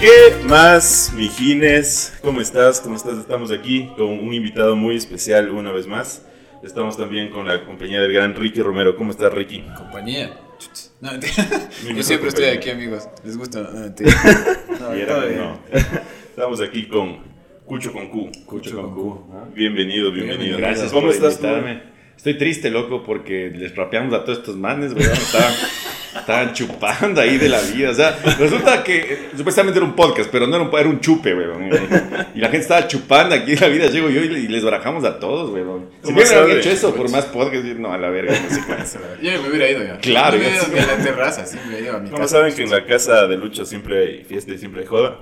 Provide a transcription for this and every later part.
¿Qué más, mijines? ¿Cómo estás? ¿Cómo estás? Estamos aquí con un invitado muy especial una vez más. Estamos también con la compañía del gran Ricky Romero. ¿Cómo estás, Ricky? Compañía. No, Yo siempre estoy aquí, amigos. ¿Les gusta? No, mentira. No, era- no. Estamos aquí con Cucho con Q. Cucho con Q. Bienvenido, bienvenido. Gracias ¿Cómo por estás tú? invitarme. Estoy triste, loco, porque les rapeamos a todos estos manes, weón. Estaban, estaban chupando ahí de la vida. O sea, resulta que eh, supuestamente era un podcast, pero no era un, era un chupe, weón. Y la gente estaba chupando aquí de la vida. Llego yo y, le- y les barajamos a todos, weón. Si ¿Cómo bien sabe? habían hecho eso por más podcast, yo, no, a la verga, no sé qué. Yo me hubiera ido ya. Claro, Me hubiera ido a la terraza, sí, me hubiera ido a mi Como casa. saben que en la casa de Lucho siempre hay fiesta y siempre hay joda.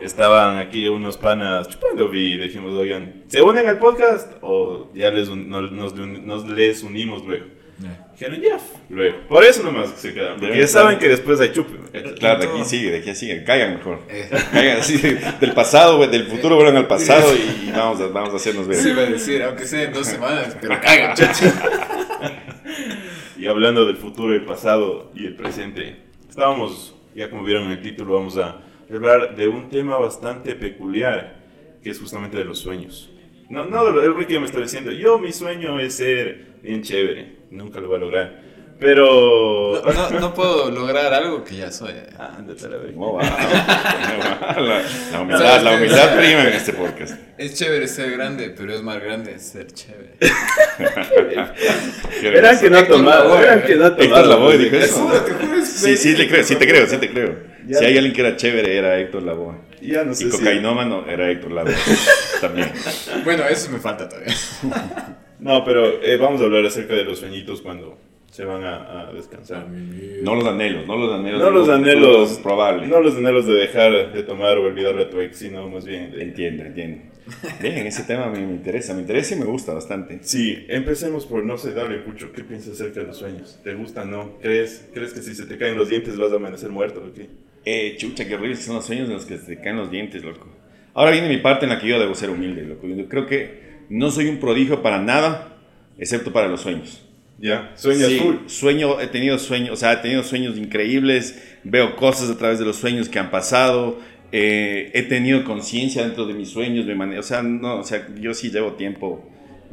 Estaban aquí unos panas chupando y dijimos, oigan, ¿se unen al podcast o ya les un- nos, nos- nos les unimos luego? Ya. Dijeron, ya, luego. Por eso nomás se quedan, porque ya saben que después hay chupe. Claro, de aquí sigue, de aquí sigue. Caigan mejor. Eh. Caigan así, de- del pasado, güey, del futuro, vuelvan al pasado y, vamos, a, vamos a hacernos ver. Sí, iba a decir, aunque sea en dos semanas, pero caga, chacho. Y hablando del futuro, el pasado y el presente, estábamos, ya como vieron en el título, vamos a hablar de un tema bastante peculiar, que es justamente de los sueños. No, no, el Ricky me está diciendo, yo mi sueño es ser bien chévere, nunca lo voy a lograr, pero... No, no, no puedo lograr algo que ya soy. eh. Ah, ándate la verga. Va, va. La, la humildad, la humildad prima en este podcast. Es chévere ser grande, pero es más grande ser chévere. Verán que no ha tomado, verán que no ha Héctor tomado. Lavoe dijo eso. Sí, sí, le creo, sí te creo, sí te creo. Ya. Si hay alguien que era chévere, era Héctor Lavoe. Ya no sé Y si- cocainómano era Héctor Lavoe. También. Bueno, eso me falta todavía. No, pero eh, vamos a hablar acerca de los sueñitos cuando se van a, a descansar. No los anhelos, no los anhelos. No los anhelos Probable. No los anhelos de dejar de tomar o olvidarle a tu ex, sino más bien de... Entiendo, entiendo. Bien, ese tema me, me interesa, me interesa y me gusta bastante. Sí, empecemos por, no sé, dale, Pucho, ¿qué piensas acerca de los sueños? ¿Te gustan, no? ¿Crees, ¿Crees que si se te caen los dientes vas a amanecer muerto o qué? Eh, chucha, qué horribles son los sueños en los que se te caen los dientes, loco. Ahora viene mi parte en la que yo debo ser humilde, loco. Yo creo que no soy un prodigio para nada, excepto para los sueños. ¿Ya? ¿Sueñas Sí, sueño, he tenido sueños, o sea, he tenido sueños increíbles, veo cosas a través de los sueños que han pasado, eh, he tenido conciencia dentro de mis sueños, me o sea, no, o sea, yo sí llevo tiempo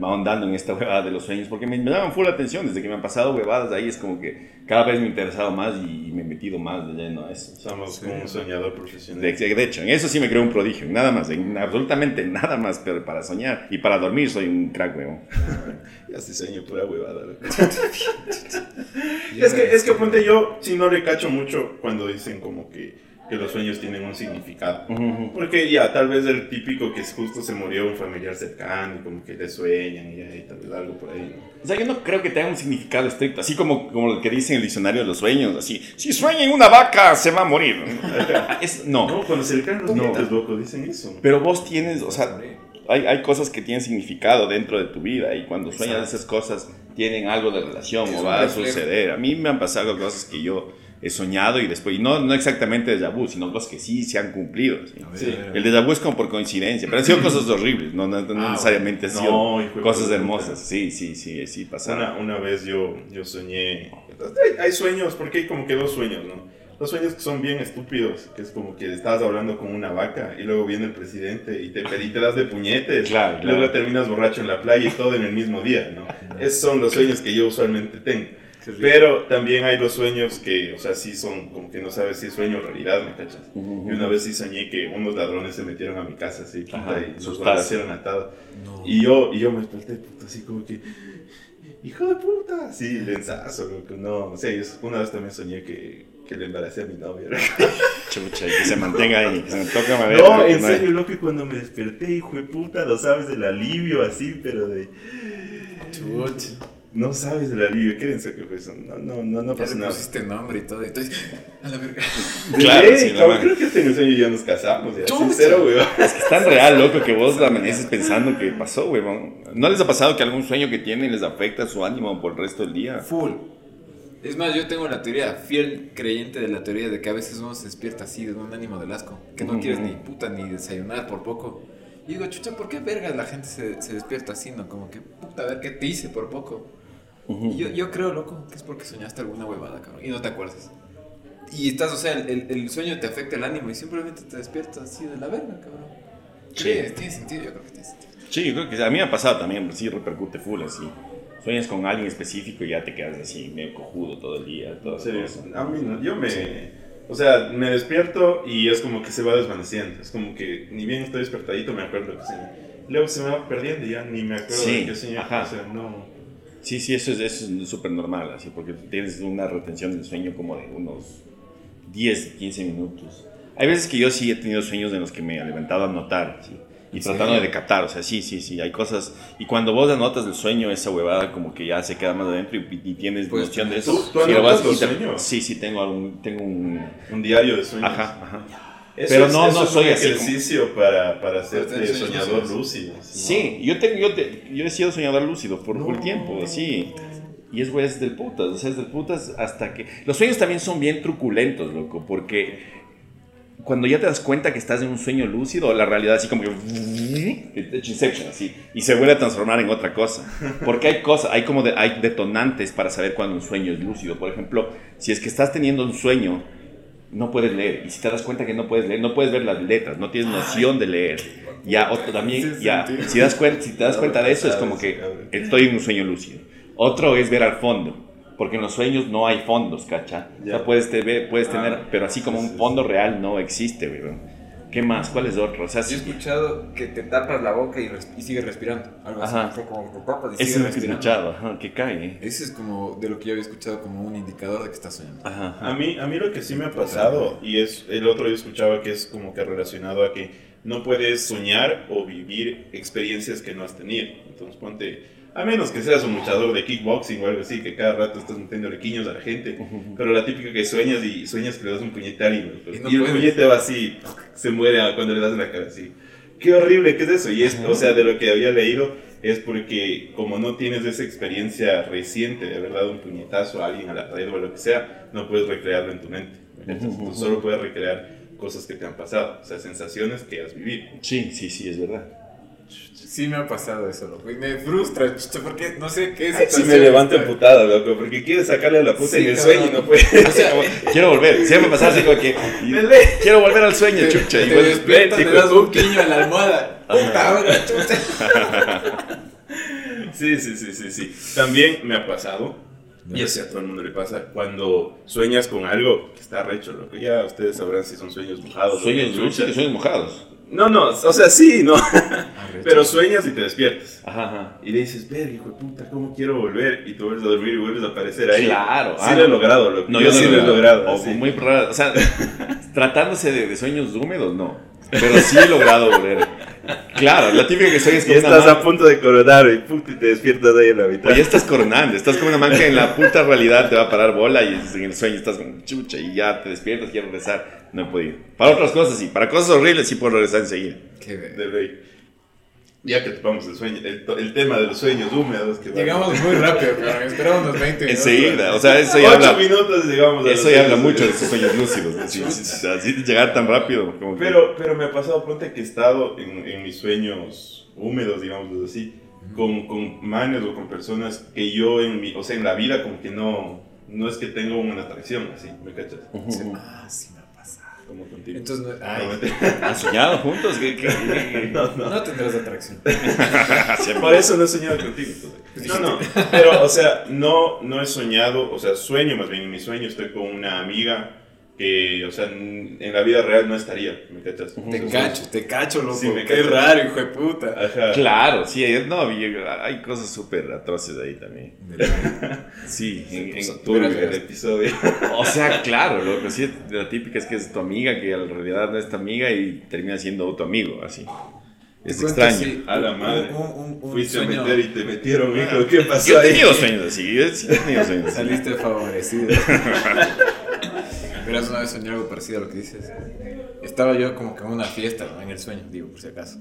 ahondando en esta huevada de los sueños, porque me, me llaman full atención, desde que me han pasado huevadas ahí, es como que cada vez me he interesado más y, me he metido más de lleno a eso. Somos como un soñador profesional. De, de hecho, en eso sí me creo un prodigio, nada más, en absolutamente nada más, pero para soñar y para dormir soy un crack, weón. Ya se sueño pura huevada. es, que, es que ponte yo, si no le cacho mucho cuando dicen como que, que los sueños tienen un significado. Porque ya, tal vez el típico que es justo se murió un familiar cercano y como que le sueñan y, tal vez algo por ahí. ¿no? O sea, yo no creo que tenga un significado estricto, así como, como lo que dice en el diccionario de los sueños, así, si sueña en una vaca, se va a morir. Es, no, No, cuando se le los No. dientes, loco, dicen eso. pero vos tienes, o sea, hay, hay cosas que tienen significado dentro de tu vida y cuando sueñas esas cosas tienen algo de relación Es o va a suceder. A mí me han pasado cosas que yo he soñado y después, y no, no exactamente déjà vu, sino cosas que sí se han cumplido. ¿sí? Sí. El déjà vu es como por coincidencia, pero han sido cosas horribles, no, no- no Ah, necesariamente han sido cosas hermosas. Sí, sí, sí, sí, pasaron. Una, una vez yo, yo soñé. Hay, hay sueños, porque hay como que dos sueños, ¿no? Los sueños que son bien estúpidos, que es como que estabas hablando con una vaca y luego viene el presidente y te, y te das de puñetes. Claro, y luego claro. terminas borracho en la playa y todo en el mismo día, ¿no? Esos son los sueños que yo usualmente tengo. Pero también hay los sueños que, o sea, sí son como que no sabes si es sueño o realidad, ¿me cachas? Ujú. Y una vez sí soñé que unos ladrones se metieron a mi casa, así, puta, Ajá, y nos balacieron atado. No. Y yo, y yo me desperté, puta, así como que, hijo de puta, sí, lenzazo, loco, no, o sea, yo una vez también soñé que, que le embaracé a mi novia. Chucha, y que se mantenga ahí, que se me toca madera. No, en serio, loco, y cuando me desperté, hijo de puta, no sabes del alivio así, pero de, Chut. No sabes del alivio, quédense que fue eso, no, no, no, no Ya pasa le nada. pusiste nombre y todo. Entonces, a la verga. Claro, sí, la cabrón, man. creo que hasta en sueño ya nos casamos, ya, sincero, weón. Es tan real, loco, que vos amaneces pensando que pasó, huevón. ¿No les ha pasado que algún sueño que tienen les afecta su ánimo por el resto del día? Full. Es más, yo tengo la teoría, fiel creyente de la teoría de que a veces uno se despierta así, de un ánimo del asco, que no Ujú. quieres ni puta ni desayunar por poco. Y digo, chucha, ¿por qué vergas la gente se, se despierta así, no? Como que, puta, a ver qué te hice por poco. Y yo, yo creo, loco, que es porque soñaste alguna huevada, cabrón, y no te acuerdas. Y estás, o sea, el, el- el sueño te afecta el ánimo y simplemente te despiertas así de la verga, cabrón. Sí. Sí, tiene sentido, yo creo que tiene sentido. Sí, yo creo que a mí me ha pasado también, sí repercute full así. Sueñas con alguien específico y ya te quedas así medio cojudo todo el día, todo eso. a mí no, yo me... O sea, me despierto y es como que se va desvaneciendo. Es como que ni bien estoy despertadito me acuerdo que soñé. Luego se me va perdiendo y ya ni me acuerdo Sí, de qué soñé. ajá. O sea, no... Sí, sí, eso es eso es súper normal, así, porque tienes una retención del sueño como de unos 10, 15 minutos. Hay veces que yo sí he tenido sueños en los que me he levantado a anotar, ¿sí? y ¿En tratando de captar, o sea, sí, sí, sí, hay cosas, y cuando vos anotas el sueño, esa huevada como que ya se queda más adentro y, y tienes Pues, noción de ¿tú- eso. tú y lo anotas vas- te- sueños? Sí, sí, tengo, algún, tengo un... Un diario de sueños. Ajá, ajá. Eso Pero es- no- eso no es soy un así como- ejercicio para, para hacerte soñador lúcido. ¿no? Sí, yo, tengo, yo, te- yo he sido soñador lúcido por No. tiempo, sí. Y es, güey, es del putas, o sea, es del putas hasta que... Los sueños también son bien truculentos, loco, porque cuando ya te das cuenta que estás en un sueño lúcido, la realidad así como que... Inception, así, y se vuelve a transformar en otra cosa. Porque hay cosas, hay como de- hay detonantes para saber cuando un sueño es lúcido. Por ejemplo, si es que estás teniendo un sueño, no puedes leer. Y si te das cuenta que no puedes leer, no puedes ver las letras, no tienes noción de leer. Ya, otro también, Sí, ya, sentido. si, das cuenta, si te das cuenta de eso, es como que estoy en un sueño lúcido. Otro es ver al fondo, porque en los sueños no hay fondos, ¿cacha? O sea, Ya. puedes, te- ver- puedes Ah, tener, pero así como un fondo real no existe, güey. ¿Qué más? ¿Cuál es otro? O sea, Yo he sí, escuchado que te tapas la boca y, y sigues respirando. Algo así. Ajá. Sea, como que te tapas y ese es sigues lo que he respirando. escuchado, ajá, que cae. ¿eh? Ese es como de lo que yo había escuchado como un indicador de que estás soñando. Ajá, ajá. A mí, a mí lo que sí me ha pasado, y es el otro yo escuchaba que es como que relacionado a que no puedes soñar o vivir experiencias que no has tenido. Entonces ponte, a menos que seas un luchador de kickboxing o algo así, que cada rato estás metiendo quiños a la gente, pero la típica que sueñas y sueñas que le das un puñetal y, Y y no el puedes. puñete va así, se muere cuando le das en la cara así. Qué horrible, ¿qué es eso? Y es, o sea, de lo que había leído es porque como no tienes esa experiencia reciente de haber dado un puñetazo a alguien a la pared o lo que sea, no puedes recrearlo en tu mente. Ujú, Tú solo puedes recrear cosas que te han pasado, o sea, sensaciones que has vivido. Sí, sí, sí, es verdad. Sí me ha pasado eso, loco. Y me frustra, chucha, porque no sé qué es. Si me levanto emputada, loco, porque quieres sacarle a la puta Sí, en el cabrón. sueño y no puedes. O sea, Quiero volver, siempre me pasa así como que... Quiero volver al sueño, te, chucha. te y vos- despiertas, hijo das un puta. quiño a la almohada. Puta, ahora, chucha. Sí, sí, sí, sí, sí. También me ha pasado, y así a todo el mundo le pasa, cuando sueñas con algo que está recho, loco. Ya ustedes sabrán si son sueños mojados. o Sueños chucha. y sueños mojados. No, no, o sea, sí, no. Pero sueñas y te despiertas. Ajá, ajá. Y le dices, verga, hijo de puta, ¿cómo quiero volver? Y tú vuelves a dormir y vuelves a aparecer ahí. Claro, Sí ah, lo he logrado, loco. No, yo, no sí lo lo he logrado. O así. muy raro, o sea, tratándose de, de sueños húmedos, no. Pero sí he logrado volver. Claro, la típica que sueñas Y con una estás a punto de coronar y, y te despiertas ahí en la mitad. Pues ya estás coronando, estás como una man que en la puta realidad te va a parar bola y en el sueño estás como chucha y ya te despiertas, quieres regresar. No he podido. Para otras cosas sí, para cosas horribles sí puedo regresar enseguida. Qué de ley. Ya que topamos el sueño, el, el tema de los sueños húmedos. Que Llegamos muy rápido, pero esperamos unos 20 minutos. Enseguida, o sea, eso ya Ocho habla, minutos llegamos a eso ya habla mucho de sus sueños lúcidos. Así, así- así de llegar tan rápido. Como que- Pero, pero me ha pasado, ponte que he estado en, en mis sueños húmedos, digamos así, con, con manes o con personas que yo en mi, o sea, en la vida como que no, no es que tengo una atracción, así, ¿me cachas? Ujú. Ah, sí. Como contigo. Entonces, no. ¿Han soñado juntos? ¿Qué, qué, qué- no, no. no tendrás atracción. Por eso no he soñado contigo. No, no. Pero, o sea, no, no he soñado, o sea, sueño más bien. En mi sueño estoy con una amiga que, o sea, en en la vida real no estaría, ¿me cachas? Te Entonces, cacho, te cacho, loco. Sí, me Qué cacho. raro, hijo de puta. Ajá. Claro, sí, hay- no, hay cosas súper atroces ahí también. Sí, en, en- Turbio el episodio. o sea, claro, lo que sí, la típica es que es tu amiga, que en realidad no es tu amiga y termina siendo tu amigo, así. Es Te cuento, extraño. A la un- madre. Un, un, un Fuiste sueño- a meter y te metieron, hijo. ¿Qué pasó Yo he ahí? tenido sueños así, yo sí he tenido sueños así. Saliste favorecido. Verás, una vez soñé algo parecido a lo que dices. Estaba yo como que en una fiesta, ¿no? en el sueño, digo, por si acaso.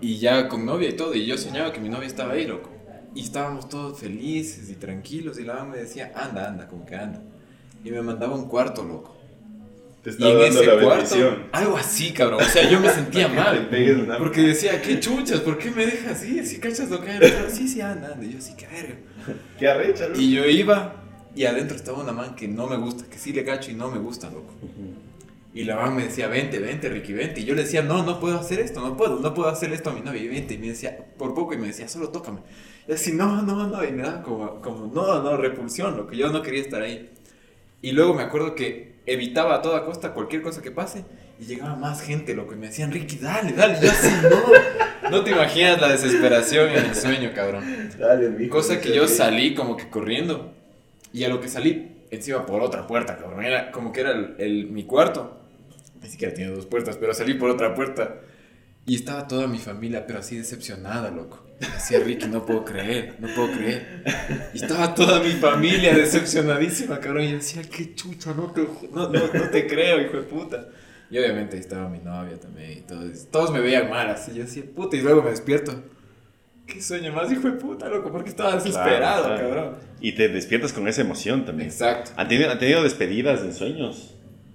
Y ya con novia y todo, y yo soñaba que mi novia estaba ahí, loco. Y estábamos todos felices y tranquilos, y la mamá me decía, anda, anda, como que anda. Y me mandaba un cuarto, loco. Te Y en ese cuarto, bendición. algo así, cabrón. O sea, yo me sentía mal. Porque decía, qué chuchas, ¿por qué me dejas así? Si cachas lo que hay. dentro?". Sí, sí, anda, anda. Y yo, sí, qué verga. Qué arrecha, ¿no? Y yo iba Y adentro estaba una man que no me gusta, que sí le cacho y no me gusta, loco. Y la man me decía, vente, vente, Ricky, vente. Y yo le decía, no, no puedo hacer esto, no puedo, no puedo hacer esto a mi novia. Y vente. Y me decía, por poco, y me decía, solo tócame. Y así, no, no, no. Y me daba como, como no, no, repulsión, lo que yo no quería estar ahí. Y luego me acuerdo que evitaba a toda costa cualquier cosa que pase. Y llegaba más gente, loco. Y me decían, Ricky, dale, dale. Yo así, no. No te imaginas la desesperación en el sueño, cabrón. Dale, mijo, Cosa que yo Ricky. salí como que corriendo. Y a lo que salí, encima por otra puerta, cabrón. Era como que era el, el- mi cuarto. Ni siquiera tiene dos puertas, pero salí por otra puerta. Y estaba toda mi familia, pero así decepcionada, loco. Decía Ricky, no puedo creer, no puedo creer. Y estaba toda mi familia decepcionadísima, cabrón. Y yo decía, qué chucha, no te, no, no, no te creo, hijo de puta. Y obviamente estaba mi novia también y todos, todos me veían mal, así. Yo decía, puta, y luego me despierto. ¿Qué sueño más, hijo de puta, loco? Porque estaba desesperado, Claro, claro. cabrón. Y te despiertas con esa emoción también. Exacto. ¿Han tenido, han tenido despedidas en sueños?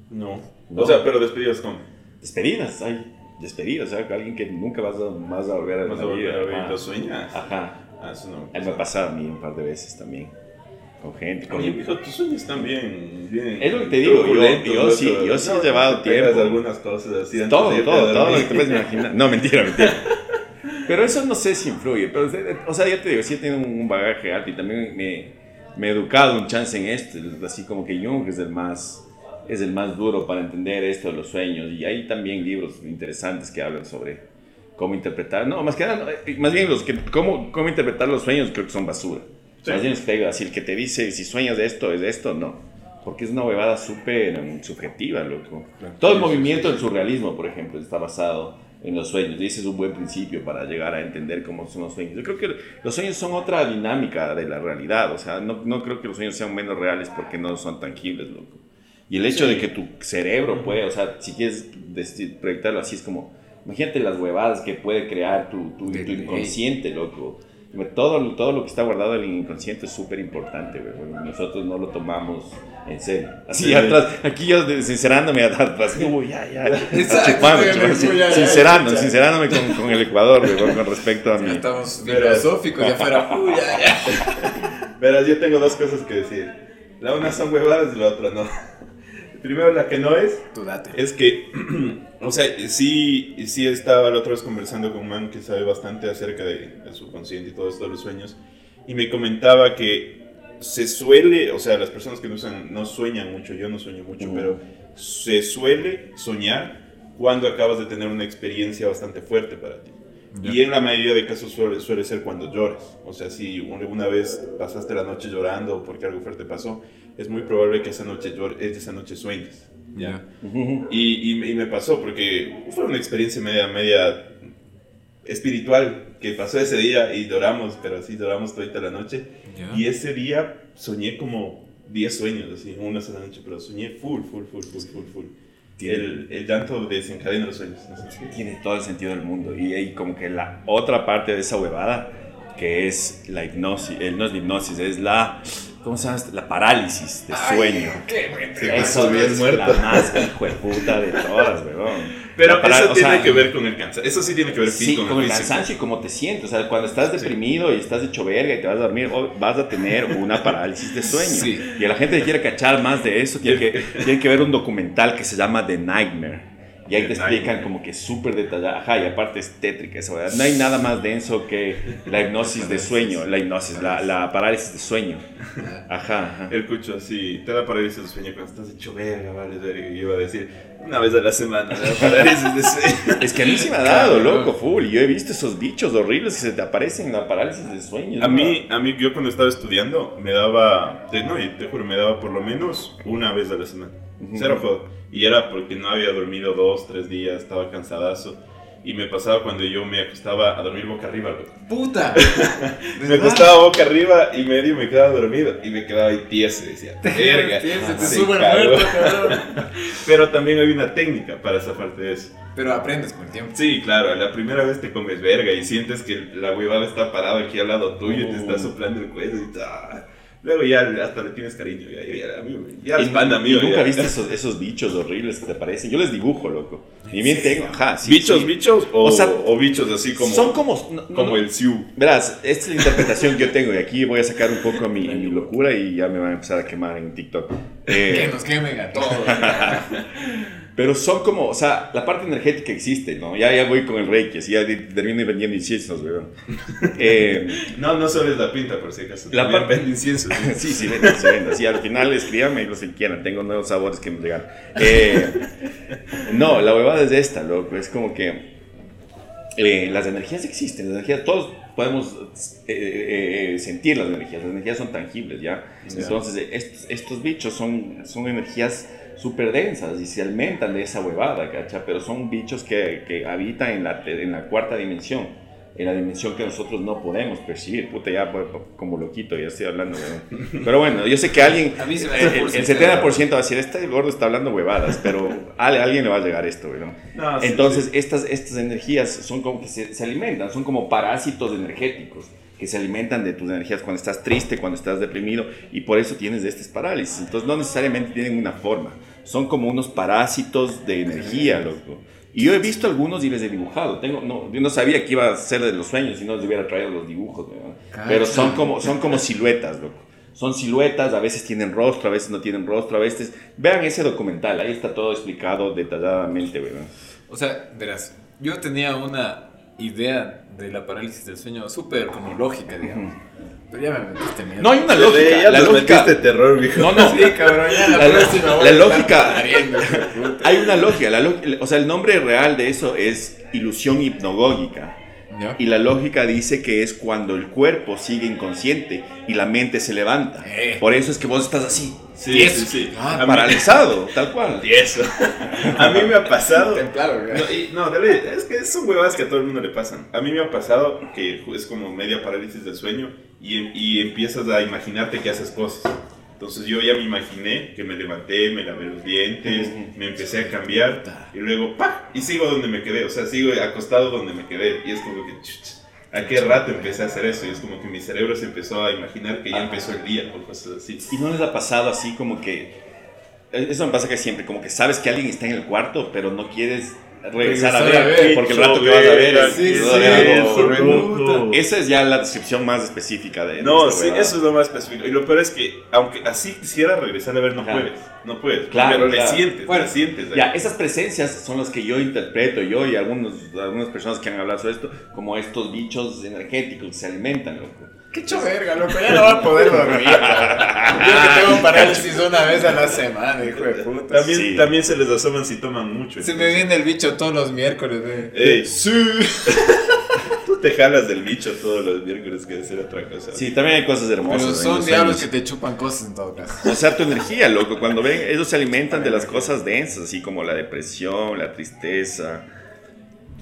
No. No. O sea, pero despedidos con. Despedidas, hay despedidas, o sea, alguien que nunca vas a, vas a volver a la volver vida. a ver, sueñas. Ajá. Ah, eso no. Me ha pasado a mí un par de veces también. Con gente. Con... Oye, mijo, tus sueños también bien. Es lo que te digo, yo- yo sí- yo sí he llevado tiempo. algunas cosas así antes Todo, de todo, todo lo que te puedes imaginar. No, mentira, mentira. Pero eso no sé si influye. Pero, o sea, ya te digo, sí he tenido un bagaje alto y también me, me he educado un chance en esto. Así como que Jung es el más es el más duro para entender esto de los sueños. Y hay también libros interesantes que hablan sobre cómo interpretar. No, más que nada, eh, más bien los que cómo, cómo interpretar los sueños creo que son basura. Sí. Más bien es pega. Así el que te dice si sueñas de esto es de esto, no. Porque es una huevada súper mm, subjetiva, loco. Todo el movimiento del surrealismo, por ejemplo, está basado en los sueños. Y ese es un buen principio para llegar a entender cómo son los sueños. Yo creo que los sueños son otra dinámica de la realidad. O sea, no, no creo que los sueños sean menos reales porque no son tangibles, loco. Y el hecho Sí. de que tu cerebro puede, o sea, si quieres proyectarlo así, es como, imagínate las huevadas que puede crear tu, tu, tu inconsciente, loco. Todo, todo lo que está guardado en el inconsciente es súper importante, güey. Bueno, nosotros no lo tomamos en serio. Así Sí. atrás, aquí yo sincerándome atrás, uy, ya, ya. Exacto, sí, chupando, sí, ya, ya, sincerando, ya. sincerándome con, con el Ecuador, güey, con, respecto a Ya mí. estamos filosóficos, ya fuera. Uy, ya, ya. Verás, yo tengo dos cosas que decir. La una son huevadas y la otra no. Primero, la que no es, Tú date. es que, o sea, sí, sí estaba la otra vez conversando con un man que sabe bastante acerca de, del subconsciente y todo esto de los sueños, y me comentaba que se suele, o sea, las personas que no, usan, no sueñan mucho, yo no sueño mucho, Mm. pero se suele soñar cuando acabas de tener una experiencia bastante fuerte para ti. Ya. Y en la mayoría de casos suele, suele ser cuando lloras. O sea, si alguna vez pasaste la noche llorando porque algo fuerte pasó, es muy probable que esa noche, esa noche sueñes. Ya. Ujú. Y, y- y me pasó porque fue una experiencia media, media espiritual que pasó ese día y lloramos, pero así lloramos toda la noche. Ya. Y ese día soñé como 10 sueños, así, una sola noche, pero soñé full, full, full, full, full, full. El, el llanto desencadena los sueños. no. Tiene todo el sentido del mundo. Y hay como que la otra parte de esa huevada, que es la hipnosis, el, no es la hipnosis, es la, ¿cómo se llama? esto? La parálisis de sueño. Qué buen tema. Eso es muerto. la más hijo de puta de todas, weón. Pero eso o tiene sea, que ver con el cansancio. Eso sí tiene que ver Sí, con, con el cansancio y cómo te sientes. O sea, cuando estás deprimido y estás hecho verga y te vas a dormir, vas a tener una parálisis de sueño. Sí. Y a la gente que quiere cachar más de eso, tiene que, tiene que ver un documental que se llama The Nightmare. Y ahí te explican como que súper detallada. Ajá, y aparte es tétrica esa verdad. No hay nada más denso que la hipnosis de sueño. La hipnosis, la, la parálisis de sueño. Ajá, ajá. El cucho así, te da parálisis de sueño cuando estás hecho verga, vale, verga. Y iba a decir, una vez a la semana, da parálisis de sueño. Es que a mí sí me ha dado, loco, full. Yo he visto esos bichos horribles que se te aparecen en la parálisis de sueño. A ¿no? mí, a mí, yo cuando estaba estudiando, me daba, no, y te juro, me daba por lo menos una vez a la semana. Cero jodo. Y era porque no había dormido dos, tres días, estaba cansadazo. Y me pasaba cuando yo me acostaba a dormir boca arriba, loco. Puta. Me acostaba boca arriba y medio me quedaba dormido. Y me quedaba ahí tieso decía, verga. Tienes, se te sube el cagó". muerto, cabrón. Pero también hay una técnica para zafarte de eso. Pero aprendes con el tiempo. Sí, claro, la primera vez te comes verga y sientes que la huevada está parada aquí al lado tuyo y te está Oh. soplando el cuello y ta. Luego ya hasta le tienes cariño. Ya, ya, ya, amigo, ya Y, y nunca ya. viste esos, esos bichos horribles que te parecen. Yo les dibujo, loco. Y bien tengo. Ajá, sí, ¿Bichos, sí. bichos o, O sea, o bichos así como, Son como. no- no- como el Siu? Verás, esta es la interpretación que yo tengo y aquí voy a sacar un poco mi, mi locura y ya me van a empezar a quemar en TikTok. Eh, Que nos quemen a todos. pero son como, o sea, la parte energética existe, ¿no? Ya, ya voy con el Reiki, así ya termino vendiendo inciensos, weón. Eh, No, no solo es la pinta, por si acaso. La parte- vende incienso. ¿sí? sí, sí, vende, se vende. Sí, al final escríbame los que quieran, tengo nuevos sabores que me llegan. Eh, no, la huevada es esta, loco, es como que eh, las energías existen, las energías, todos podemos eh, eh, sentir las energías, las energías son tangibles, ¿ya? Entonces, estos, estos bichos son, son energías súper densas y se alimentan de esa huevada, ¿cacha? Pero son bichos que, que habitan en la, en la cuarta dimensión, en la dimensión que nosotros no podemos percibir. Puta, ya pues, como loquito, ya estoy hablando. Pero bueno, yo sé que alguien, A mí se me el, el sincero. 70% va a decir, este gordo está hablando huevadas, pero a, a alguien le va a llegar esto, weón. No, sí, Entonces, sí. Estas, estas energías son como que se, se alimentan, son como parásitos energéticos que se alimentan de tus energías cuando estás triste, cuando estás deprimido, y por eso tienes de estas parálisis. Entonces, no necesariamente tienen una forma, son como unos parásitos de energía, loco. Y yo he visto algunos y les he dibujado. Tengo, no, yo no sabía que iba a ser de los sueños si no les hubiera traído los dibujos. Cacha. pero son como, son como siluetas, loco. Son siluetas, a veces tienen rostro, a veces no tienen rostro, a veces... Vean ese documental, ahí está todo explicado detalladamente, weón. O sea, verás, yo tenía una idea de la parálisis del sueño súper como lógica, digamos. Pero ya me metiste miedo. No hay una Ya lógica. La nos lógica metiste terror, viejo. no, no. Sí, cabrón, ya la, La- próxima voy la a lógica- pariendo. Hay una lógica. La lo- o sea, el nombre real de eso es ilusión hipnogógica. ¿Ya? Y la lógica dice que es cuando el cuerpo sigue inconsciente y la mente se levanta. Eh. Por eso es que vos estás así, Sí, Tieso. sí, sí. Ah, A mí- paralizado, tal cual. Tieso. A mí me ha pasado. Templado. No, y- no, dale, es que son huevadas que a todo el mundo le pasan. A mí me ha pasado que es como media parálisis del sueño y, y empiezas a imaginarte que haces cosas. Entonces yo ya me imaginé que me levanté, me lavé los dientes, me empecé a cambiar y luego ¡pa! Y sigo donde me quedé, o sea, sigo acostado donde me quedé. Y es como que, ¿a qué rato empecé a hacer eso? Y es como que mi cerebro se empezó a imaginar que ya empezó el día o cosas así. ¿Y no les ha pasado así como que... Eso me pasa que siempre, como que sabes que alguien está en el cuarto, pero no quieres regresar, a, ver, a ver. porque el rato que vas a ver es, Sí, sí, algo. Esa es ya la descripción más específica de No, de esta sí, huevada. eso es lo más específico. Y lo peor es que, aunque así quisiera regresar a ver, no Ajá. puedes. No puedes. Claro, pero claro. le sientes, Bueno, le sientes. ahí. Ya, esas presencias son las que yo interpreto, yo y algunos, algunas personas que han hablado sobre esto, como estos bichos energéticos que se alimentan, loco. Qué hecho verga, loco, ya no va a poder dormir. Yo que tengo parálisis una vez a la semana, hijo de puta. También, Sí. también se les asoman si toman mucho. Se me viene el bicho todos los miércoles, güey. Ey, Tú te jalas del bicho todos los miércoles, que ser otra cosa. Sí, también hay cosas hermosas. Pero son los diablos que te chupan cosas en todo caso. O sea, tu energía, loco, cuando ven, ellos se alimentan de las cosas densas, así como la depresión, la tristeza.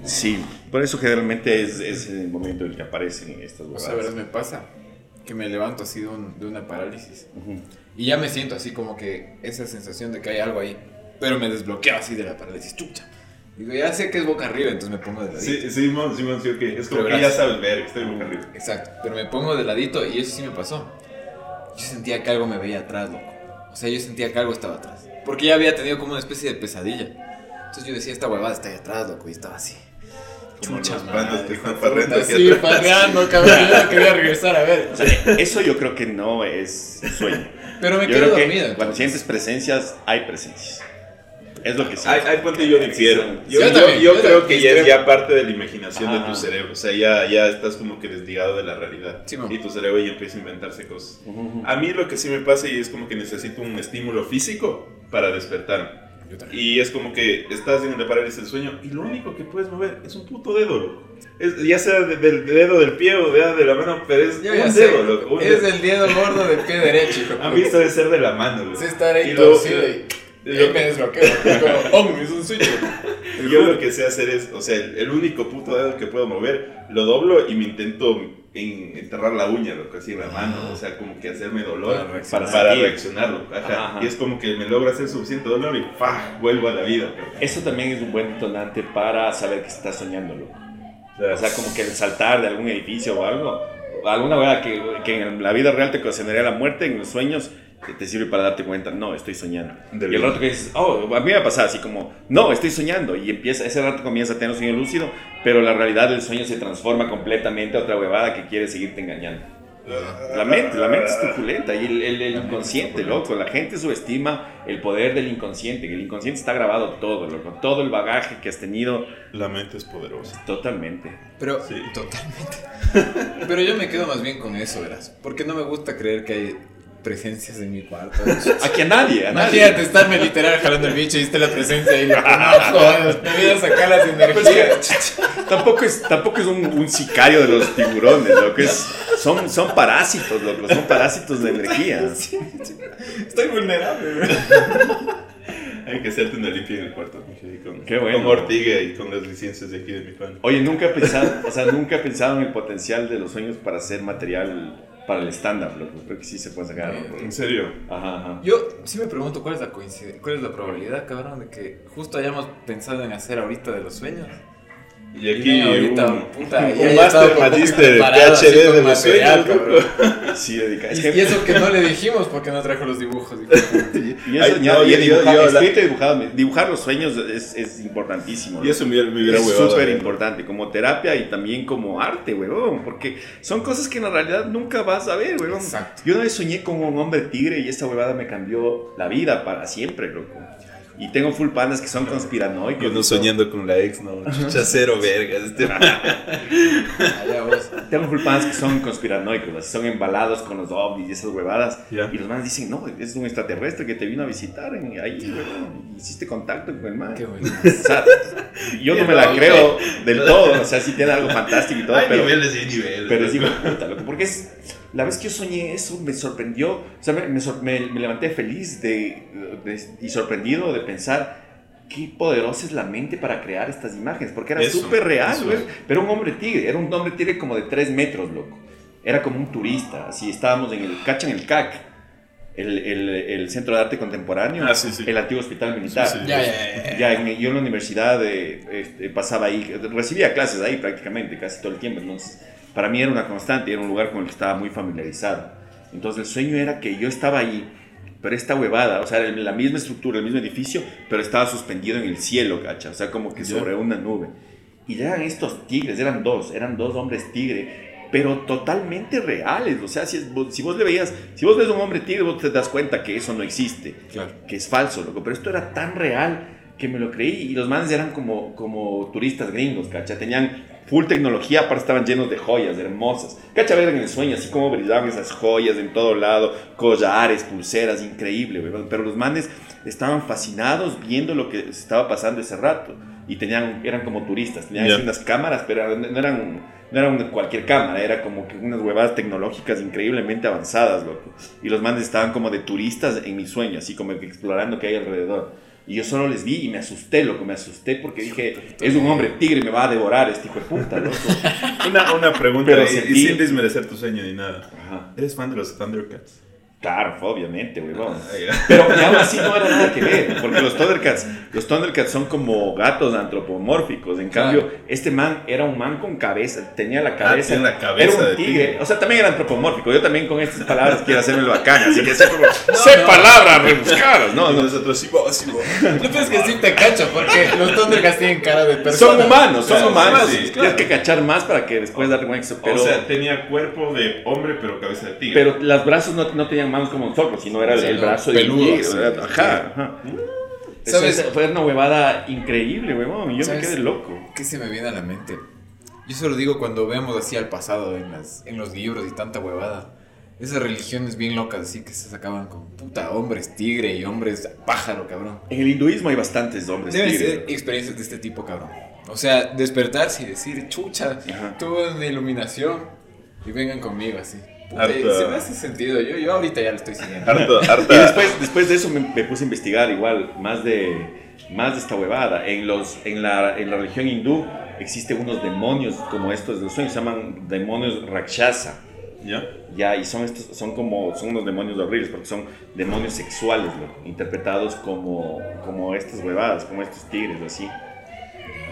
Sí, por eso generalmente es, es el momento en el que aparecen estas O sea, verás, huevadas. me pasa que me levanto así de, un- de una parálisis Ujú. y ya me siento así como que esa sensación de que hay algo ahí, pero me desbloqueo así de la parálisis, chucha. Digo, ya sé que es boca arriba, entonces me pongo de ladito. Sí, Simón, Simón, sí, ok. Es como Pero que ya sabes ver, estoy boca arriba. Exacto, pero me pongo de ladito y eso sí me pasó. Yo sentía que algo me veía atrás, loco. O sea, yo sentía que algo estaba atrás. Porque ya había tenido como una especie de pesadilla. Entonces yo decía, esta huevada está ahí atrás, loco, y estaba así. Como Chucha los de están parreando aquí Sí, atrás. parreando, cabrón. Yo no quería regresar a ver. O sea, eso yo creo que no es sueño. Pero me yo quedo creo que dormido. cuando sientes presencias, hay presencias. Es lo que sí. Hay, hay ponte yo difiero. Yo, Yo yo- yo yo creo que ya es ya parte de la imaginación Ajá. de tu cerebro. O sea, ya, ya estás como que desligado de la realidad. Sí, y tu cerebro ya empieza a inventarse cosas. Ujú, ujú. A mí lo que sí me pasa y es como que necesito un estímulo físico para despertarme. Yo también. Y es como que estás en la parálisis del sueño y lo único que puedes mover es un puto dedo, loco. Es, ya sea de- del dedo del pie o de, de la mano, pero es Yo un ya sé, dedo, loco. un es dedo. el dedo gordo del pie derecho. A mí esto debe ser de la mano, loco. Sí, estar ahí Y torcido y, y lo- ahí me desbloqueo. Oh, es un switch. Yo lo que sé hacer es, o sea, el, el único puto dedo que puedo mover, lo doblo y me intento en- enterrar la uña, loco, así en la mano, o sea, como que hacerme dolor Para reaccionar. Para reaccionarlo. Ajá. Ajá. Y es como que me logra hacer suficiente dolor y ¡pah! vuelvo a la vida. loco. Eso también es un buen detonante para saber que estás soñando, loco. O sea, como que el saltar de algún edificio o algo, alguna huevada que, que en la vida real te ocasionaría la muerte, en los sueños te- te sirve para darte cuenta, no, estoy soñando. De y el rato que dices, oh, a mí me ha pasado así como, no, estoy soñando. Y empieza, ese rato comienza a tener un sueño lúcido, pero la realidad del sueño se transforma completamente a otra huevada que quiere seguirte engañando. La mente, la mente es truculenta y el, el- el inconsciente, loco. La gente subestima el poder del inconsciente. que El inconsciente está grabado todo, loco. Todo el bagaje que has tenido, La mente es poderosa. totalmente. Pero, Sí. totalmente. Pero yo me quedo más bien con eso, verás. Porque no me gusta creer que hay presencias en mi cuarto. Aquí a nadie, a nadie. Imagínate estarme literal jalando el bicho y esté la presencia. No jodas, me voy a sacar las energías. Tampoco es, tampoco es un, un sicario de los tiburones, loco. Es, son, son parásitos, loco. Son parásitos de energía. Estoy vulnerable. Hay que hacerte una limpia en el cuarto, y con, Qué bueno. con Ortiga y con las licencias de aquí de mi pan. Oye, nunca he pensado, o sea, nunca he pensado en el potencial de los sueños para hacer material para el stand-up, loco. Creo que sí se puede sacar. loco. En serio. Ajá, ajá. Yo sí me pregunto cuál es la coincidencia, cuál es la probabilidad, cabrón, de que justo hayamos pensado en hacer ahorita de los sueños. Y aquí Y ahorita, un, puta, un máster magíster PhD de los material. Sí, dedica. Es Y, que, y eso que no le dijimos porque no trajo los dibujos. y eso, Ay, ya- no, y yo- yo- dibujar, yo la- escrito y dibujado, dibujar los sueños es, es importantísimo. Y eso me, me hubiera es súper ¿eh? importante, como terapia y también como arte, huevón, porque son cosas que en la realidad nunca vas a ver, huevón. Exacto. Yo una vez soñé con un hombre tigre y esa huevada me cambió la vida para siempre, loco. Y tengo full panas que son conspiranoicos. Yo y no soñando con la ex, no. Chucha cero vergas. Este vos. Tengo full panas que son conspiranoicos, así son embalados con los ovnis y esas huevadas. Y los manes dicen, no, es un extraterrestre que te vino a visitar en, ahí, huevón. Hiciste contacto con el man. Qué bueno. O sea, yo no me la creo del todo, o sea, sí tiene algo fantástico y todo, Hay pero, niveles y niveles. pero de puta, loco, porque es, la vez que yo soñé eso me sorprendió, o sea, me, me me- me levanté feliz de, de- y sorprendido de pensar qué poderosa es la mente para crear estas imágenes, porque era súper real, eso. pero un hombre tigre, era un hombre tigre como de 3 metros, loco, era como un turista, así estábamos en el, ¿cachan el CAC? El, el, el Centro de Arte Contemporáneo, Ah, sí, sí. el antiguo hospital militar. Sí, sí. Ya, ya, ya, ya. Ya, en- yo en la universidad eh, este, pasaba ahí, recibía clases ahí prácticamente, casi todo el tiempo. Entonces, para mí era una constante, era un lugar con el que estaba muy familiarizado. Entonces, el sueño era que yo estaba ahí, pero esta huevada, o sea, la misma estructura, el mismo edificio, pero estaba suspendido en el cielo, cacha, o sea, como que sobre una nube. Y eran estos tigres, eran dos, eran dos hombres tigre, pero totalmente reales. O sea, si, es- vos- si vos le veías, si vos ves un hombre tigre, vos te das cuenta que eso no existe Claro. que es falso, loco. Pero esto era tan real que me lo creí. Y los manes eran como, como turistas gringos, cacha. Tenían full tecnología, aparte estaban llenos de joyas hermosas. Cacha, ver en el sueño, así como brillaban esas joyas en todo lado, collares, pulseras, increíble, weón. Pero los manes estaban fascinados viendo lo que se estaba pasando ese rato. Y tenían, eran como turistas, tenían así unas cámaras, pero no eran, no eran cualquier cámara, era como que unas huevadas tecnológicas increíblemente avanzadas, loco. Y los manes estaban como de turistas en mi sueño, así como que explorando qué hay alrededor. Y yo solo les vi y me asusté, loco, me asusté porque dije, es un hombre tigre, me va a devorar este hijo de puta, loco. Una, una pregunta Pero y, sin desmerecer tu sueño ni nada. Ajá. ¿Eres fan de los Thundercats? Claro, obviamente, weón. Ah, ya. Pero y aún así no era nada que ver, porque los Thundercats, los Thundercats son como gatos antropomórficos. En cambio, Claro. este man era un man con cabeza, tenía la cabeza. tiene la cabeza era un de tigre. tigre. O sea, también era antropomórfico. Yo también con estas palabras quiero hacerme el bacán, así que sé como, No, sé no. palabras rebuscadas. No, no, nosotros sí, vos, sí, vos. Peor es que sí te cacho, porque los Thundercats tienen cara de persona. son humanos, son Claro, humanos. sí, Tienes que cachar más para que después darte cuenta que eso- pero, o sea, tenía cuerpo de hombre, pero cabeza de tigre. pero los brazos no, no tenían manos como nosotros, sino era el, el brazo de peludo, sí. Ajá, ajá. ¿Sabes? Eso fue una huevada increíble, huevón. Yo ¿Sabes? me quedé loco. ¿Qué se me viene a la mente? Yo solo digo cuando vemos así al pasado en, las, en los libros y tanta huevada. Esas religiones bien locas así que se sacaban con puta hombres tigre y hombres pájaro, cabrón. En el hinduismo hay bastantes hombres Deben tigre. ser experiencias de este tipo, cabrón. O sea, despertarse y decir, chucha, Ajá. tuve una iluminación y vengan conmigo así. Y se me hace sentido. Yo, yo ahorita ya lo estoy siguiendo. Harta, Y harta. después, después de eso me, me puse a investigar igual más de, más de esta huevada. En, los, en, la, en la religión hindú existen unos demonios como estos de los sueños, se llaman demonios rakshasa. ¿Ya? Ya, y son estos, son como, son unos demonios horribles porque son demonios sexuales, loco, interpretados como, como estas huevadas, como estos tigres, así.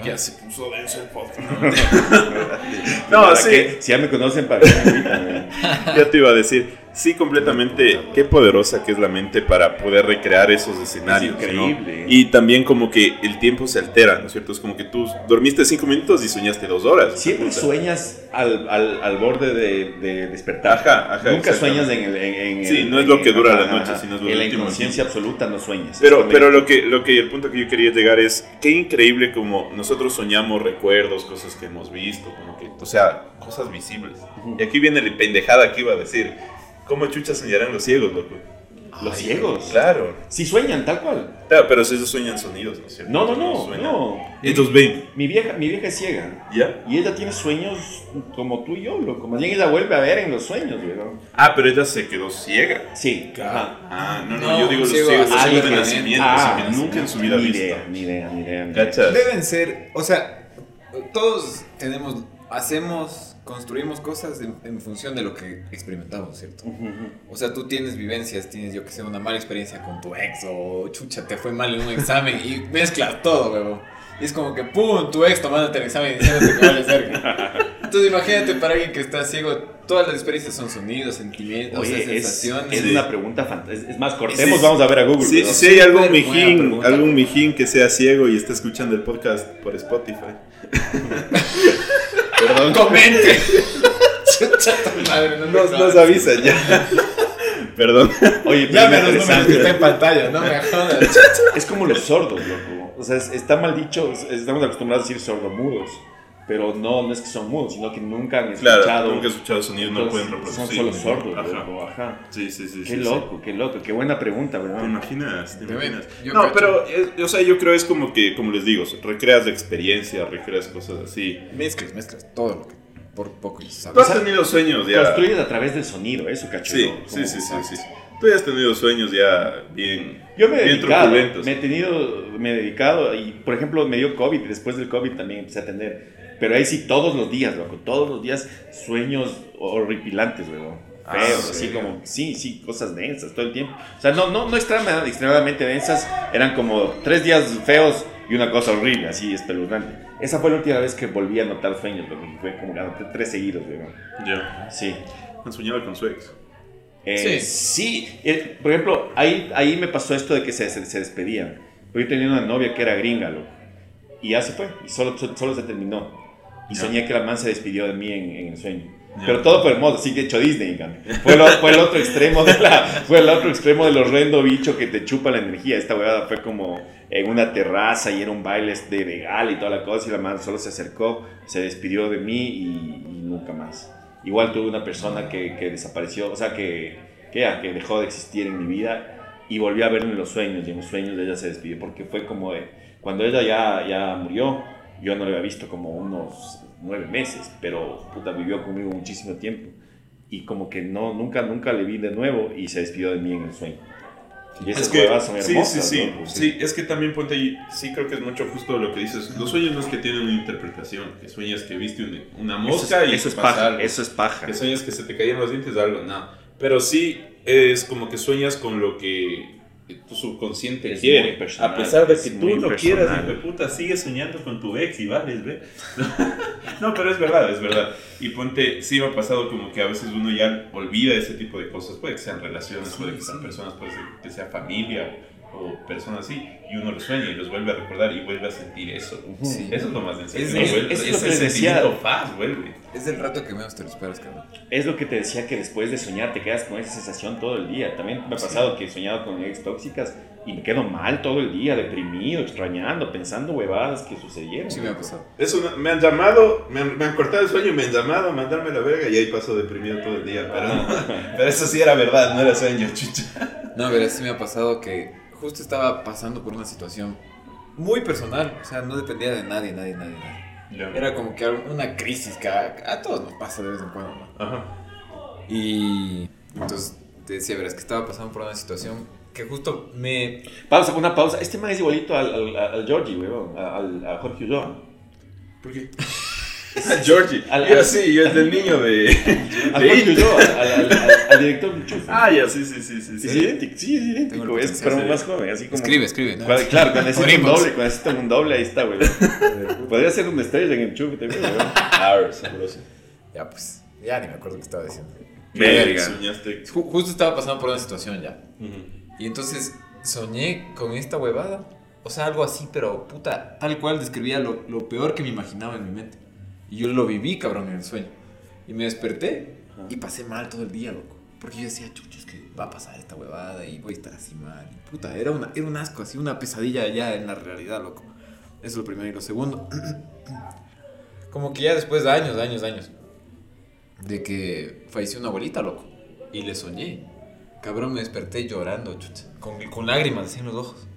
Ya se puso denso el podcast. No, no, sí. sí, Si ya me conocen, para que invitan, ya te iba a decir. Sí, completamente. Qué poderosa que es la mente para poder recrear esos escenarios. Es ¿no? increíble. Y también como que el tiempo se altera, ¿no es cierto? Es como que tú dormiste cinco minutos y soñaste dos horas. Siempre sueñas al, al, al borde de, de despertar. Ajá, ajá, Nunca sueñas en el. En, en Sí, el- no es lo que dura ajá, la noche, ajá. sino es lo En la inconsciencia absoluta no sueñas. Pero, pero lo que, lo que el punto que yo quería llegar es qué increíble como nosotros soñamos recuerdos, cosas que hemos visto, como que, o sea, cosas visibles. Y aquí viene la pendejada que iba a decir. ¿Cómo chuchas soñarán los ciegos, loco? Los ciegos. Claro. Si sueñan, tal cual. Claro, pero si ellos sueñan sonidos, ¿no es cierto? No, no, no. no. Ellos ven, Mi vieja, mi vieja es ciega. ¿ya? Y ella tiene sueños como tú y yo, loco. Más bien ella vuelve a ver en los sueños, weón. Ah, pero ella se quedó ciega. Sí, ajá. Ah, no, no, No, yo digo los ciego, ciegos, los ah, ciegos de nacimiento, Ah, así que nunca en su vida ni visto. idea, ni idea, ni idea. ni idea. ¿Cachas? Deben ser, o sea, todos tenemos, hacemos, construimos cosas en, en función de lo que experimentamos, ¿cierto? Ujú, ujú. O sea, tú tienes vivencias, tienes, yo que sé, una mala experiencia con tu ex o chucha, te fue mal en un examen y mezclas todo, huevo. Y es como que, pum, tu ex tomándote el examen y diciéndote que vale cerca. Entonces imagínate para alguien que está ciego, todas las experiencias son sonidos, sentimientos, Oye, es, sensaciones. es Sí. una pregunta fantástica. Es más, cortemos, Sí. vamos a ver a Google. Sí, weón. si hay algún mijín, algún mijín que sea ciego y está escuchando el podcast por Spotify. Perdón, comente. madre, no Nos, nos avisan ya. Perdón. Oye, Ya me es los números que interesante. está en pantalla, no me jodas. Es como los sordos, loco. O sea, es- está mal dicho, es- estamos acostumbrados a decir sordomudos. Pero no, no es que son mudos, sino que nunca han escuchado. Claro, nunca he escuchado sonido, no pueden reproducir. Son solo sordos, Ajá. loco. Ajá. Sí, sí, sí. Qué sí, loco, qué loco. Qué buena pregunta, sí. ¿Te ¿verdad? imaginas? ¿Te imaginas? yo No, pero, eh, o sea, yo creo es como que, como les digo, recreas la experiencia, recreas cosas así. Mezclas, mezclas todo lo que por poco y Tú sabes. has tenido sueños ya. Construyes a través del sonido, eso, cacho. Sí, sí, sí, sí, sí. Tú ya has tenido sueños ya bien, Yo me he bien dedicado, truculentos. me he tenido, me he dedicado y por ejemplo me dio COVID y después del COVID también empecé a tener, pero ahí sí todos los días, loco, todos los días sueños horripilantes, weón. Ah, Feos, ¿en así serio? como, sí, sí, cosas densas todo el tiempo. O sea, no, no, no extremadamente, extremadamente densas, eran como tres días feos y una cosa horrible, así espeluznante. Esa fue la última vez que volví a notar sueños, loco, y fue como que anoté tres seguidos, weón. Ya. Sí. Han soñado con su ex. Eh, sí, eh, por ejemplo, ahí, ahí me pasó esto de que se, se, se despedían. Pero yo tenía una novia que era gringa, loco. Y ya se fue, y solo, so- solo se terminó. Y Ya. soñé que la man se despidió de mí en, en el sueño. Ya. Pero todo fue hermoso, así que hecho Disney, en cambio. Fue, lo- fue el otro extremo de la, fue el otro extremo del horrendo bicho que te chupa la energía. Esta huevada fue como en una terraza y era un baile de legal y toda la cosa. Y la man solo se acercó, se despidió de mí y, y nunca más. Igual tuve una persona que, que desapareció, o sea, que, que, ya, que dejó de existir en mi vida y volví a verla en los sueños. Y en los sueños ella se despidió porque fue como de, cuando ella ya, ya murió, yo no la había visto como unos nueve meses, pero puta, vivió conmigo muchísimo tiempo. Y como que no, nunca, nunca le vi de nuevo y se despidió de mí en el sueño. Y esas Es que, son sí, hermosas. sí, sí, ¿no? Pues sí, es que también ponte ahí, sí creo que es mucho justo lo que dices. Los sueños no es que tienen una interpretación, que sueñas que viste una, una Eso mosca es, y eso es paja, algo. eso es paja. Que sueñas que se te caían los dientes, algo, no. Pero sí es como que sueñas con lo que tu subconsciente Es quiere. personal, a pesar de que tú no quieras, hijo de puta, sigues soñando con tu ex y vales, ¿ve? no, pero es verdad, es verdad. Y ponte, sí me ha pasado como que a veces uno ya olvida ese tipo de cosas. Puede que sean relaciones, puede que sean personas, puede ser que sea familia o personas así. Y uno los sueña y los vuelve a recordar y vuelve a sentir eso. Sí. Eso es lo más. Es- Uno es- vuelve- eso es lo ese que les decía. sentimiento paz vuelve. Es el rato que menos te lo esperas, cabrón. Es lo que te decía que después de soñar te quedas con esa sensación todo el día. También me ha pasado que he soñado con ex tóxicas y me quedo mal todo el día, deprimido, extrañando, pensando huevadas que sucedieron. Sí me ha pasado. Eso me han llamado, me han, me han cortado el sueño, me han llamado a mandarme la verga y ahí paso deprimido todo el día. Pero, pero eso sí era verdad, no era sueño, chucha. No, pero sí me ha pasado que justo estaba pasando por una situación muy personal. O sea, no dependía de nadie, nadie, nadie, nadie. Era como que una crisis que a, a todos nos pasa de vez en cuando, ¿no? Ajá. Y entonces te decía, verás que estaba pasando por una situación que justo me... Pausa, una pausa. Este man es igualito al, al, al Georgie, weón, al, a Jorge Ulloa. ¿Por qué? Georgie. Al- yo al- sí, yo es del niño de. Al de It. Ulloa, al, al- al- al director del Chufa. Ah, ya, sí, sí, sí, sí. Es sí. idéntico, sí, es idéntico, es pero sí. más joven, así como... Escribe, escribe. ¿no? Cuando- Claro, cuando necesita un doble, cuando necesita un doble, ahí está, güey. Podría ser una estrella en el chufe también, güey. Ah, seguro sí. Ya, pues. Ya ni me acuerdo qué estaba diciendo. Verga. Soñaste. Ju- justo estaba pasando por una situación ya. Ujú. Y entonces soñé con esta huevada. O sea, algo así, pero puta, tal cual describía lo, lo peor que me imaginaba en mi mente. Y yo lo viví, cabrón, en el sueño. Y me desperté y pasé mal todo el día, loco. Porque yo decía, chucho, es que va a pasar esta huevada y voy a estar así mal. Y puta, era, una, era un asco, así, una pesadilla ya en la realidad, loco. Eso es lo primero. Y lo segundo, como que ya después de años, años, años, de que falleció una abuelita, loco. Y le soñé. Cabrón, me desperté llorando, chucha. Con, con lágrimas así en los ojos.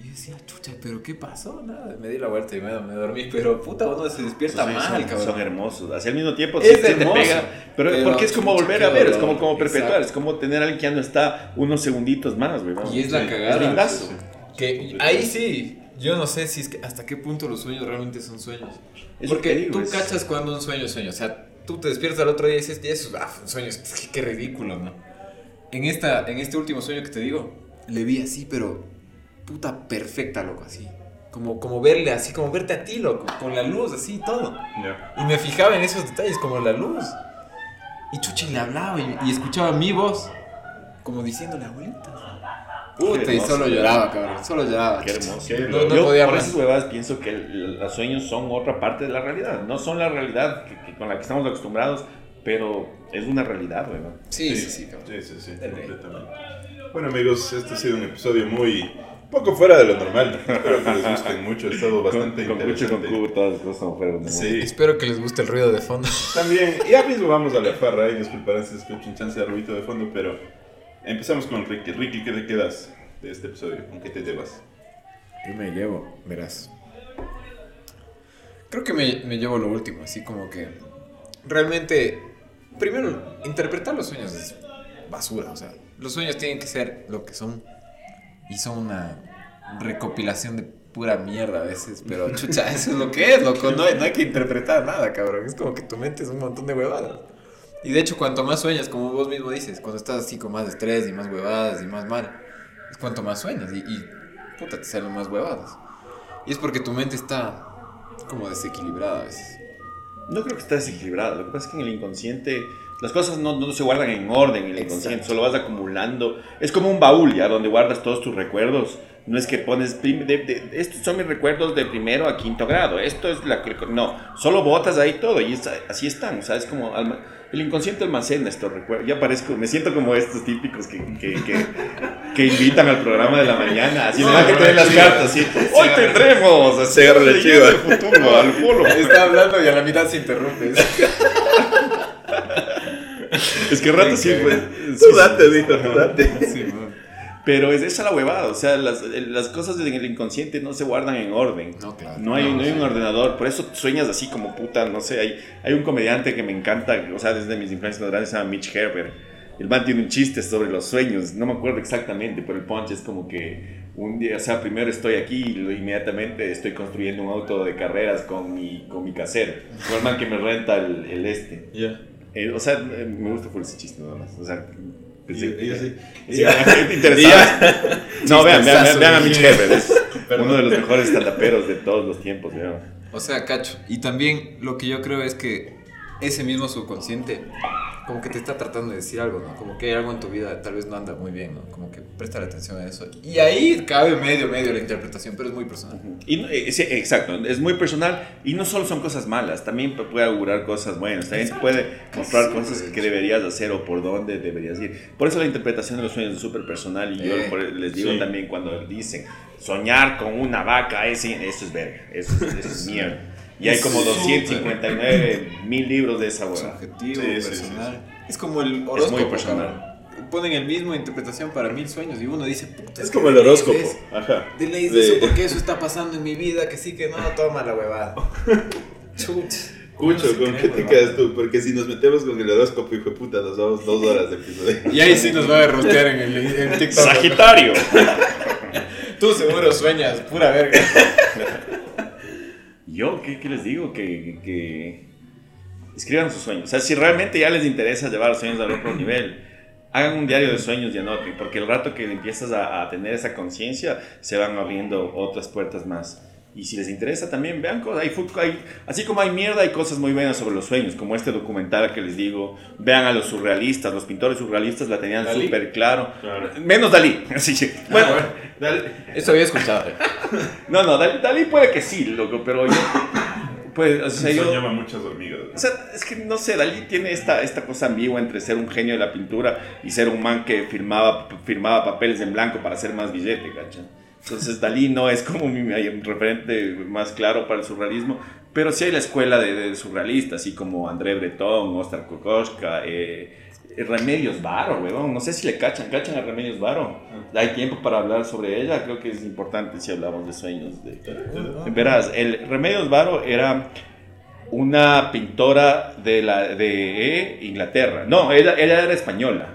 Y yo decía, chucha, ¿pero qué pasó? Nada, me di la vuelta y me, me dormí. Pero puta, uno se despierta Son- mal, son, cabrón. son hermosos. Así al mismo tiempo Es sí te hermoso, pega. Pero, pero, porque es como chucha, volver a ver, es dolor. como, como perpetuar, es como tener a alguien que ya no está unos segunditos más, güey. Y es la Sí, cagada. Es lindazo. Que ahí sí, yo no sé si es que hasta qué punto los sueños realmente son sueños. Es Porque que digo, tú es- cachas cuando un sueño es sueño. O sea, tú te despiertas al otro día y dices, "Ya, eso ah, un sueño, es- qué, qué ridículo, ¿no? En, esta, en este último sueño que te digo, le vi así, pero puta perfecta, loco, así. Como, como verle así, como verte a ti, loco, con la luz, así y todo. Y me fijaba en esos detalles, como la luz. Y Chuchi le hablaba y, y escuchaba mi voz, como diciéndole, abuelita. Puta, y solo lloraba, cabrón, solo lloraba. Qué hermoso. Qué No, no Yo podía por esas huevadas pienso que el- los sueños son otra parte de la realidad. No son la realidad que- que- con la que estamos acostumbrados, pero es una realidad. ¿no? Sí, sí, sí, cabrón. Sí, sí, sí, ley. completamente. Bueno, amigos, este ha sido un episodio muy. Poco fuera de lo normal. Espero que les gusten mucho. Ha estado bastante con, con mucho interesante. con cubo, todas las cosas como fueron. ¿no? Sí. Espero que les guste el ruido de fondo. También, ya mismo vamos a la farra y disculparán si escuchan chance de ruido de fondo, pero empezamos con Ricky. Ricky, ¿qué te quedas de este episodio? ¿Con qué te llevas? Yo me llevo, verás. Creo que me, me llevo lo último, así como que realmente, primero, interpretar los sueños es basura, o sea, los sueños tienen que ser lo que son son una recopilación de pura mierda a veces, pero chucha, eso es lo que es, loco, no hay, no hay que interpretar nada, cabrón, es como que tu mente es un montón de huevadas. Y de hecho, cuanto más sueñas, como vos mismo dices, cuando estás así con más estrés y más huevadas y más mal, es cuanto más sueñas y, y puta, te salen más huevadas. Y es porque tu mente está como desequilibrada a veces. No creo que esté desequilibrada. Lo que pasa es que en el inconsciente las cosas no, no se guardan en orden en el inconsciente, solo vas acumulando. Es como un baúl ya donde guardas todos tus recuerdos. No es que pones, de- de- estos son mis recuerdos de primero a quinto grado. Esto es la... No, solo botas ahí todo y es- así están. O sea, es como... alma- el inconsciente almacena estos recuerdos. Ya parezco, me siento como estos típicos que, que, que, que invitan al programa de la mañana. Así Sí, le van a las cartas. Así, Hoy tendremos. Se agarra la chiva. futuro al polo. Está hablando y a la mitad se interrumpe. Es que rato sí. Tú sí, date, dijo, tú date. Sí. Pero es esa la huevada, o sea, las, las cosas en el inconsciente no se guardan en orden. No, claro. No hay, no hay un ordenador, por eso sueñas así como puta, no sé, hay, hay un comediante que me encanta, o sea, desde mis influencias más grandes, se llama Mitch Herbert. El man tiene un chiste sobre los sueños, no me acuerdo exactamente, pero el punch es como que un día, o sea, primero estoy aquí y inmediatamente estoy construyendo un auto de carreras con mi, con mi casero, con el man que me renta el, el este. Ya. Eh, o sea, eh, me gusta por ese chiste nada más, o sea... pensé Y- así. Sí, interesante. No, vean, vean, vean, vean a Mitch Herbert, es uno de los mejores estandaperos de todos los tiempos, vean. O sea, cacho. Y también lo que yo creo es que ese mismo subconsciente como que te está tratando de decir algo, ¿no? Como que hay algo en tu vida tal vez no anda muy bien, ¿no? Como que presta atención a eso. Y ahí cabe medio, medio la interpretación, pero es muy personal. Y eh, sí, exacto, es muy personal y no solo son cosas malas, también pu- puede augurar cosas buenas, también te puede mostrar Sí, cosas de que deberías hacer o por dónde deberías ir. Por eso la interpretación de los sueños es súper personal y yo Eh, por- les digo sí. también cuando dicen soñar con una vaca, ese- eso es verga, eso, es- eso es mierda. Y hay como Súper. 259 mil libros de esa hueá. Subjetivo, Sí, sí, sí, personal. Es como el horóscopo. muy personal. Ponen el mismo interpretación para mil sueños y uno dice, puta, Es como el horóscopo. es- Ajá. Es De- eso porque eso está pasando en mi vida, que sí, que no, toma la huevada. Chut. Cucho, ¿con qué te quedas tú? Porque si nos metemos con el horóscopo, hijo de puta, nos vamos dos horas de episodio. Y ahí sí nos va a derrotear en el, en el TikTok. Sagitario. Tú seguro sueñas, pura verga. ¿Qué, qué les digo? Que, que escriban sus sueños. O sea, si realmente ya les interesa llevar los sueños al otro nivel, hagan un diario de sueños y anoten, porque el rato que empiezas a, a tener esa conciencia, se van abriendo otras puertas más. Y si les interesa también, vean cosas. Hay, hay- así como hay mierda, hay cosas muy buenas sobre los sueños, como este documental que les digo. Vean a los surrealistas, los pintores surrealistas la tenían súper claro. Claro. Menos Dalí. Así que, bueno, bueno. Dalí- Eso había escuchado. eh. no, no, Dalí, Dalí puede que sí, loco, pero yo. Pues, o sea, yo. Soñaba muchas hormigas. O sea, es que no sé, Dalí tiene esta, esta cosa ambigua entre ser un genio de la pintura y ser un man que firmaba, firmaba papeles en blanco para hacer más billete, ¿cacha? Entonces Dalí no es como mi, mi referente más claro para el surrealismo, pero sí hay la escuela de, de surrealistas, así como André Breton, Oscar Kokoschka, eh, Remedios Varo, weón, no sé si le cachan, cachan a Remedios Varo. Hay tiempo para hablar sobre ella, creo que es importante si hablamos de sueños. De, Verás, el Remedios Varo era una pintora de, la, de Inglaterra. No, ella, ella era española,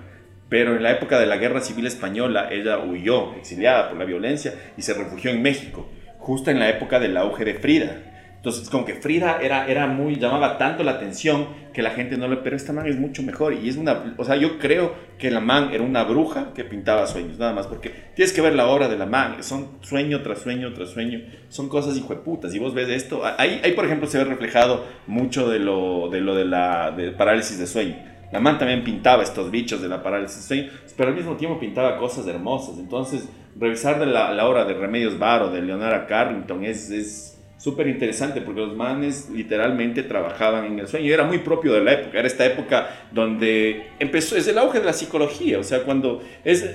pero en la época de la Guerra Civil Española ella huyó, exiliada por la violencia, y se refugió en México, justo en la época del auge de Frida. Entonces, como que Frida era, era muy, llamaba tanto la atención que la gente no le, pero esta man es mucho mejor. Y es una, o sea, yo creo que la man era una bruja que pintaba sueños, nada más, porque tienes que ver la obra de la man, son sueño tras sueño tras sueño, son cosas hijueputas. Y vos ves esto, ahí, ahí por ejemplo se ve reflejado mucho de lo de, lo de la de parálisis de sueño. La man también pintaba estos bichos de la parálisis de sueño, pero al mismo tiempo pintaba cosas hermosas. Entonces, revisar de la, la obra de Remedios Varo, de Leonora Carrington, es... es súper interesante porque los manes literalmente trabajaban en el sueño. Y era muy propio de la época. Era esta época donde empezó, es el auge de la psicología. O sea, cuando es,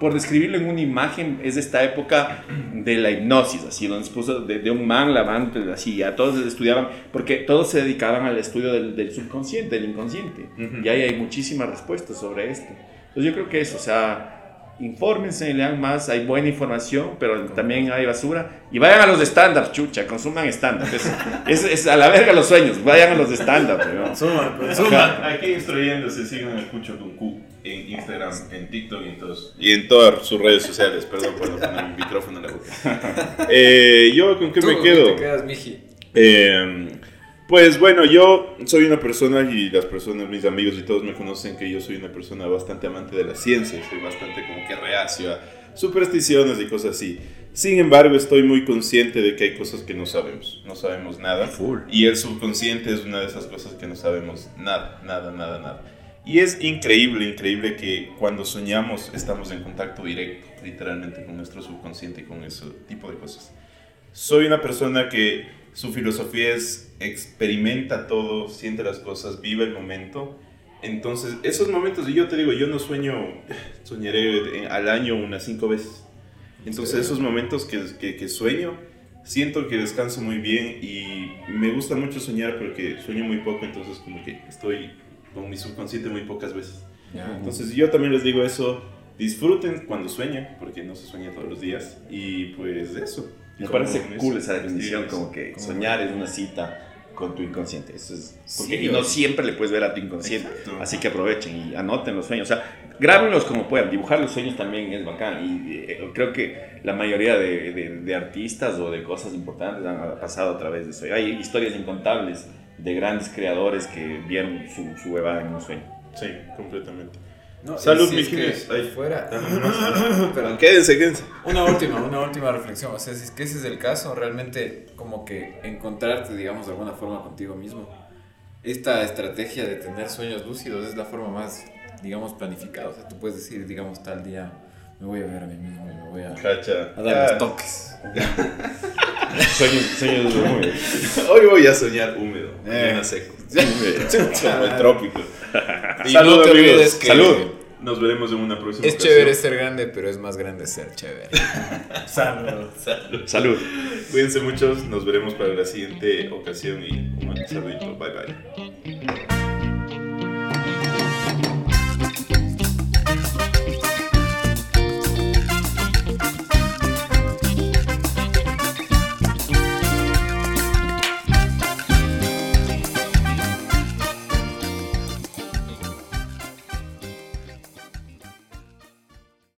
por describirlo en una imagen, es esta época de la hipnosis, así, donde se puso de, de un man, la man, así, ya todos estudiaban, porque todos se dedicaban al estudio del, del subconsciente, del inconsciente. Ujú. Y ahí hay muchísimas respuestas sobre esto. Entonces yo creo que eso, o sea, infórmense, lean más, hay buena información, pero también hay basura. Y vayan a los de stand-up, chucha, consuman stand-up. Es, es, es a la verga los sueños, vayan a los de stand-up. Suma, pues, aquí instruyéndose, sigan el Cucho con Q en Instagram, en TikTok y en, todos, y en todas sus redes sociales. Perdón por no poner un micrófono en la boca. Eh, ¿Yo con qué ¿Tú me con quedo? te quedas, Miji? Eh, pues bueno, yo soy una persona y las personas, mis amigos y todos me conocen que yo soy una persona bastante amante de la ciencia, soy bastante como que reacio a supersticiones y cosas así. Sin embargo, estoy muy consciente de que hay cosas que no sabemos, no sabemos nada. Y el subconsciente es una de esas cosas que no sabemos nada, nada, nada, nada. Y es increíble, increíble que cuando soñamos estamos en contacto directo, literalmente, con nuestro subconsciente y con ese tipo de cosas. Soy una persona que su filosofía es experimenta todo, siente las cosas, vive el momento. Entonces, esos momentos, y yo te digo, yo no sueño, soñaré al año unas cinco veces. Entonces, esos momentos que, que, que sueño, siento que descanso muy bien y me gusta mucho soñar porque sueño muy poco, entonces como que estoy con mi subconsciente muy pocas veces. Entonces yo también les digo eso, disfruten cuando sueñan, porque no se sueña todos los días. Y pues eso. Me parece cool esa definición, sí, como que como- soñar es una cita con tu inconsciente. Eso es, porque, Sí, y no siempre le puedes ver a tu inconsciente. Exacto. Así que aprovechen y anoten los sueños. O sea, grábenlos como puedan. Dibujar los sueños también es bacán. Y eh, creo que la mayoría de, de- de artistas o de cosas importantes han pasado a través de eso. Hay historias incontables de grandes creadores que vieron su, su huevada en un sueño. Sí, completamente. No, Salud, si es Mijines. que Ahí. Fuera. Perdón. Quédense, quédense. Una última, una última reflexión. O sea, si es que ese es el caso, realmente como que encontrarte, digamos, de alguna forma contigo mismo. Esta estrategia de tener sueños lúcidos es la forma más, digamos, planificada. O sea, tú puedes decir, digamos, tal día me voy a ver a mí mismo y me voy a, Cacha. a dar los toques. Sueños, sueños húmedos. Hoy voy a soñar húmedo, Eh. mañana seco. Como el trópico. Y Salud, no, te amigos, olvides que salud. Nos veremos en una próxima es ocasión. chévere ser grande, pero es más grande ser chévere. Salud. Salud. Salud. Cuídense muchos, nos veremos para la siguiente ocasión y un saludito. Bye bye.